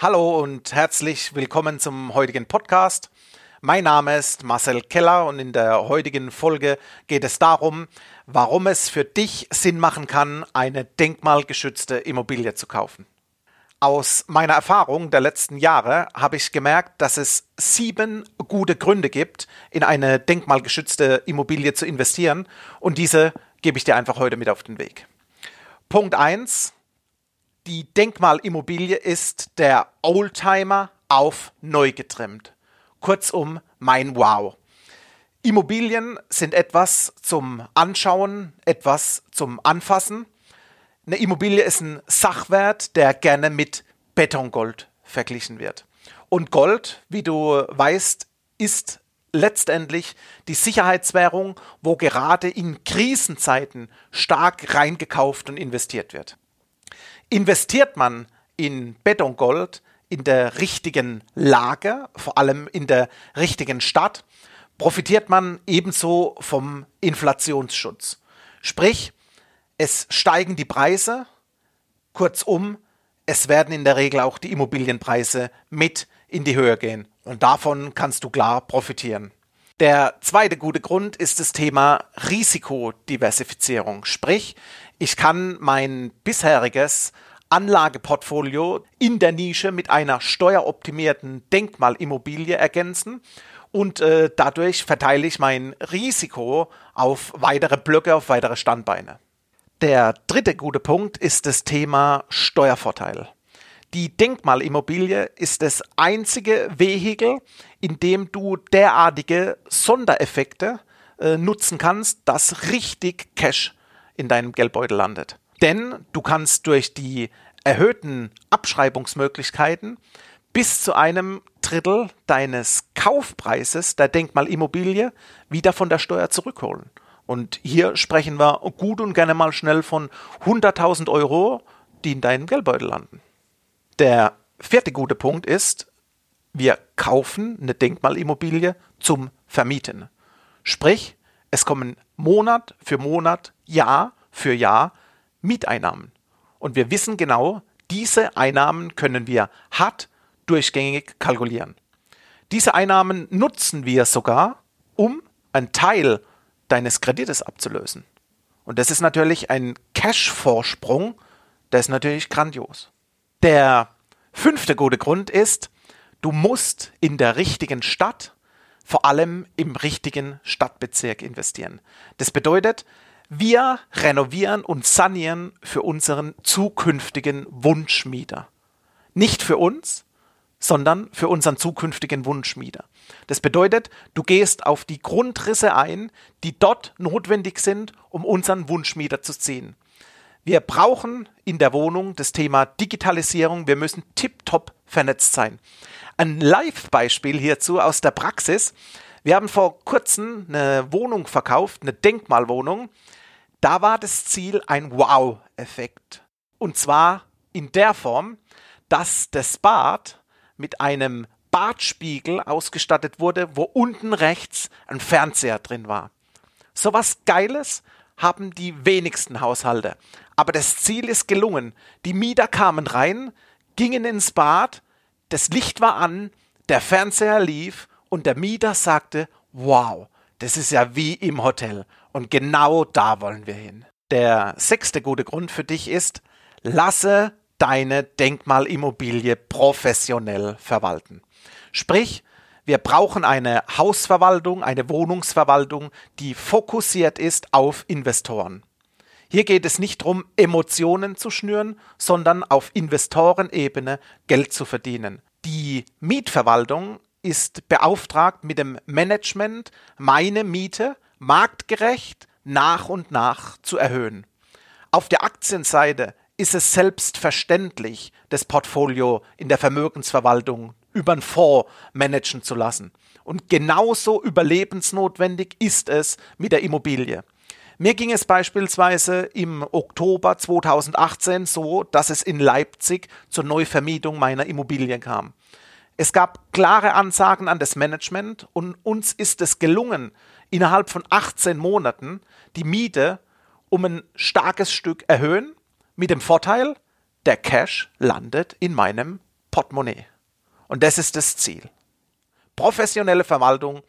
Hallo und herzlich willkommen zum heutigen Podcast. Mein Name ist Marcel Keller und in der heutigen Folge geht es darum, warum es für dich Sinn machen kann, eine denkmalgeschützte Immobilie zu kaufen. Aus meiner Erfahrung der letzten Jahre habe ich gemerkt, dass es sieben gute Gründe gibt, in eine denkmalgeschützte Immobilie zu investieren und diese gebe ich dir einfach heute mit auf den Weg. Punkt eins: die Denkmalimmobilie ist der Oldtimer auf neu getrimmt. Kurzum, mein Wow. Immobilien sind etwas zum Anschauen, etwas zum Anfassen. Eine Immobilie ist ein Sachwert, der gerne mit Betongold verglichen wird. Und Gold, wie du weißt, ist letztendlich die Sicherheitswährung, wo gerade in Krisenzeiten stark reingekauft und investiert wird. Investiert man in Betongold in der richtigen Lage, vor allem in der richtigen Stadt, profitiert man ebenso vom Inflationsschutz. Sprich, es steigen die Preise, kurzum, es werden in der Regel auch die Immobilienpreise mit in die Höhe gehen. Und davon kannst du klar profitieren. Der zweite gute Grund ist das Thema Risikodiversifizierung. Sprich, ich kann mein bisheriges Anlageportfolio in der Nische mit einer steueroptimierten Denkmalimmobilie ergänzen und äh, dadurch verteile ich mein Risiko auf weitere Blöcke, auf weitere Standbeine. Der dritte gute Punkt ist das Thema Steuervorteil. Die Denkmalimmobilie ist das einzige Vehikel, in dem du derartige Sondereffekte äh, nutzen kannst, dass richtig Cash in deinem Geldbeutel landet. Denn du kannst durch die erhöhten Abschreibungsmöglichkeiten bis zu einem Drittel deines Kaufpreises der Denkmalimmobilie wieder von der Steuer zurückholen. Und hier sprechen wir gut und gerne mal schnell von 100.000 Euro, die in deinem Geldbeutel landen. Der vierte gute Punkt ist, wir kaufen eine Denkmalimmobilie zum Vermieten. Sprich, es kommen Monat für Monat, Jahr für Jahr Mieteinnahmen. Und wir wissen genau, diese Einnahmen können wir hart durchgängig kalkulieren. Diese Einnahmen nutzen wir sogar, um einen Teil deines Kredites abzulösen. Und das ist natürlich ein Cash-Vorsprung, der ist natürlich grandios. Der fünfte gute Grund ist, du musst in der richtigen Stadt, vor allem im richtigen Stadtbezirk investieren. Das bedeutet, wir renovieren und sanieren für unseren zukünftigen Wunschmieter. Nicht für uns, sondern für unseren zukünftigen Wunschmieter. Das bedeutet, du gehst auf die Grundrisse ein, die dort notwendig sind, um unseren Wunschmieter zu ziehen. Wir brauchen in der Wohnung das Thema Digitalisierung. Wir müssen tiptop vernetzt sein. Ein Live-Beispiel hierzu aus der Praxis. Wir haben vor kurzem eine Wohnung verkauft, eine Denkmalwohnung. Da war das Ziel ein Wow-Effekt. Und zwar in der Form, dass das Bad mit einem Badspiegel ausgestattet wurde, wo unten rechts ein Fernseher drin war. So was Geiles haben die wenigsten Haushalte. Aber das Ziel ist gelungen. Die Mieter kamen rein, gingen ins Bad, das Licht war an, der Fernseher lief und der Mieter sagte, wow, das ist ja wie im Hotel. Und genau da wollen wir hin. Der sechste gute Grund für dich ist, lasse deine Denkmalimmobilie professionell verwalten. Sprich, wir brauchen eine Hausverwaltung, eine Wohnungsverwaltung, die fokussiert ist auf Investoren. Hier geht es nicht darum, Emotionen zu schnüren, sondern auf Investorenebene Geld zu verdienen. Die Mietverwaltung ist beauftragt mit dem Management, meine Miete marktgerecht nach und nach zu erhöhen. Auf der Aktienseite ist es selbstverständlich, das Portfolio in der Vermögensverwaltung über einen Fonds managen zu lassen. Und genauso überlebensnotwendig ist es mit der Immobilie. Mir ging es beispielsweise im Oktober 2018 so, dass es in Leipzig zur Neuvermietung meiner Immobilien kam. Es gab klare Ansagen an das Management und uns ist es gelungen, innerhalb von 18 Monaten die Miete um ein starkes Stück erhöhen, mit dem Vorteil, der Cash landet in meinem Portemonnaie. Und das ist das Ziel. Professionelle Verwaltung,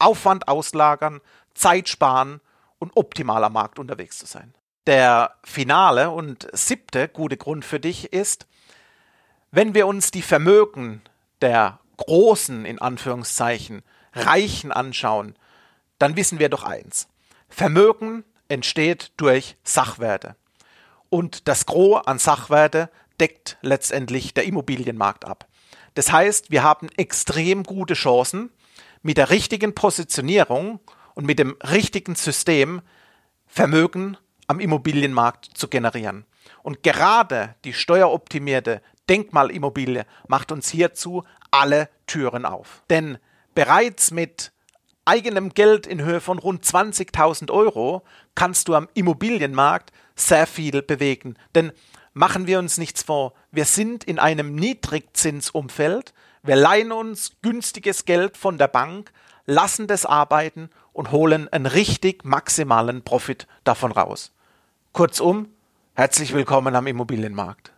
Aufwand auslagern, Zeit sparen und optimal am Markt unterwegs zu sein. Der finale und siebte gute Grund für dich ist, wenn wir uns die Vermögen der großen, in Anführungszeichen, Reichen anschauen, dann wissen wir doch eins. Vermögen entsteht durch Sachwerte. Und das Gros an Sachwerte deckt letztendlich der Immobilienmarkt ab. Das heißt, wir haben extrem gute Chancen, mit der richtigen Positionierung und mit dem richtigen System Vermögen am Immobilienmarkt zu generieren. Und gerade die steueroptimierte Denkmalimmobilie macht uns hierzu alle Türen auf. Denn bereits mit eigenem Geld in Höhe von rund 20.000 Euro kannst du am Immobilienmarkt sehr viel bewegen. Denn machen wir uns nichts vor, wir sind in einem Niedrigzinsumfeld, wir leihen uns günstiges Geld von der Bank, lassen das arbeiten und holen einen richtig maximalen Profit davon raus. Kurzum, herzlich willkommen am Immobilienmarkt.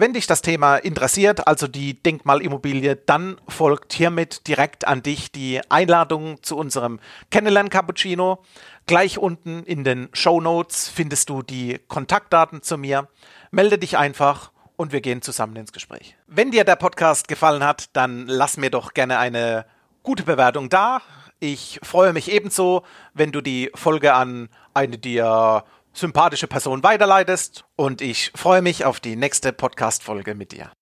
Wenn dich das Thema interessiert, also die Denkmalimmobilie, dann folgt hiermit direkt an dich die Einladung zu unserem Kennenlern Cappuccino. Gleich unten in den Show Notes findest du die Kontaktdaten zu mir. Melde dich einfach und wir gehen zusammen ins Gespräch. Wenn dir der Podcast gefallen hat, dann lass mir doch gerne eine gute Bewertung da. Ich freue mich ebenso, wenn du die Folge an eine dir sympathische Person weiterleitest und ich freue mich auf die nächste Podcast-Folge mit dir.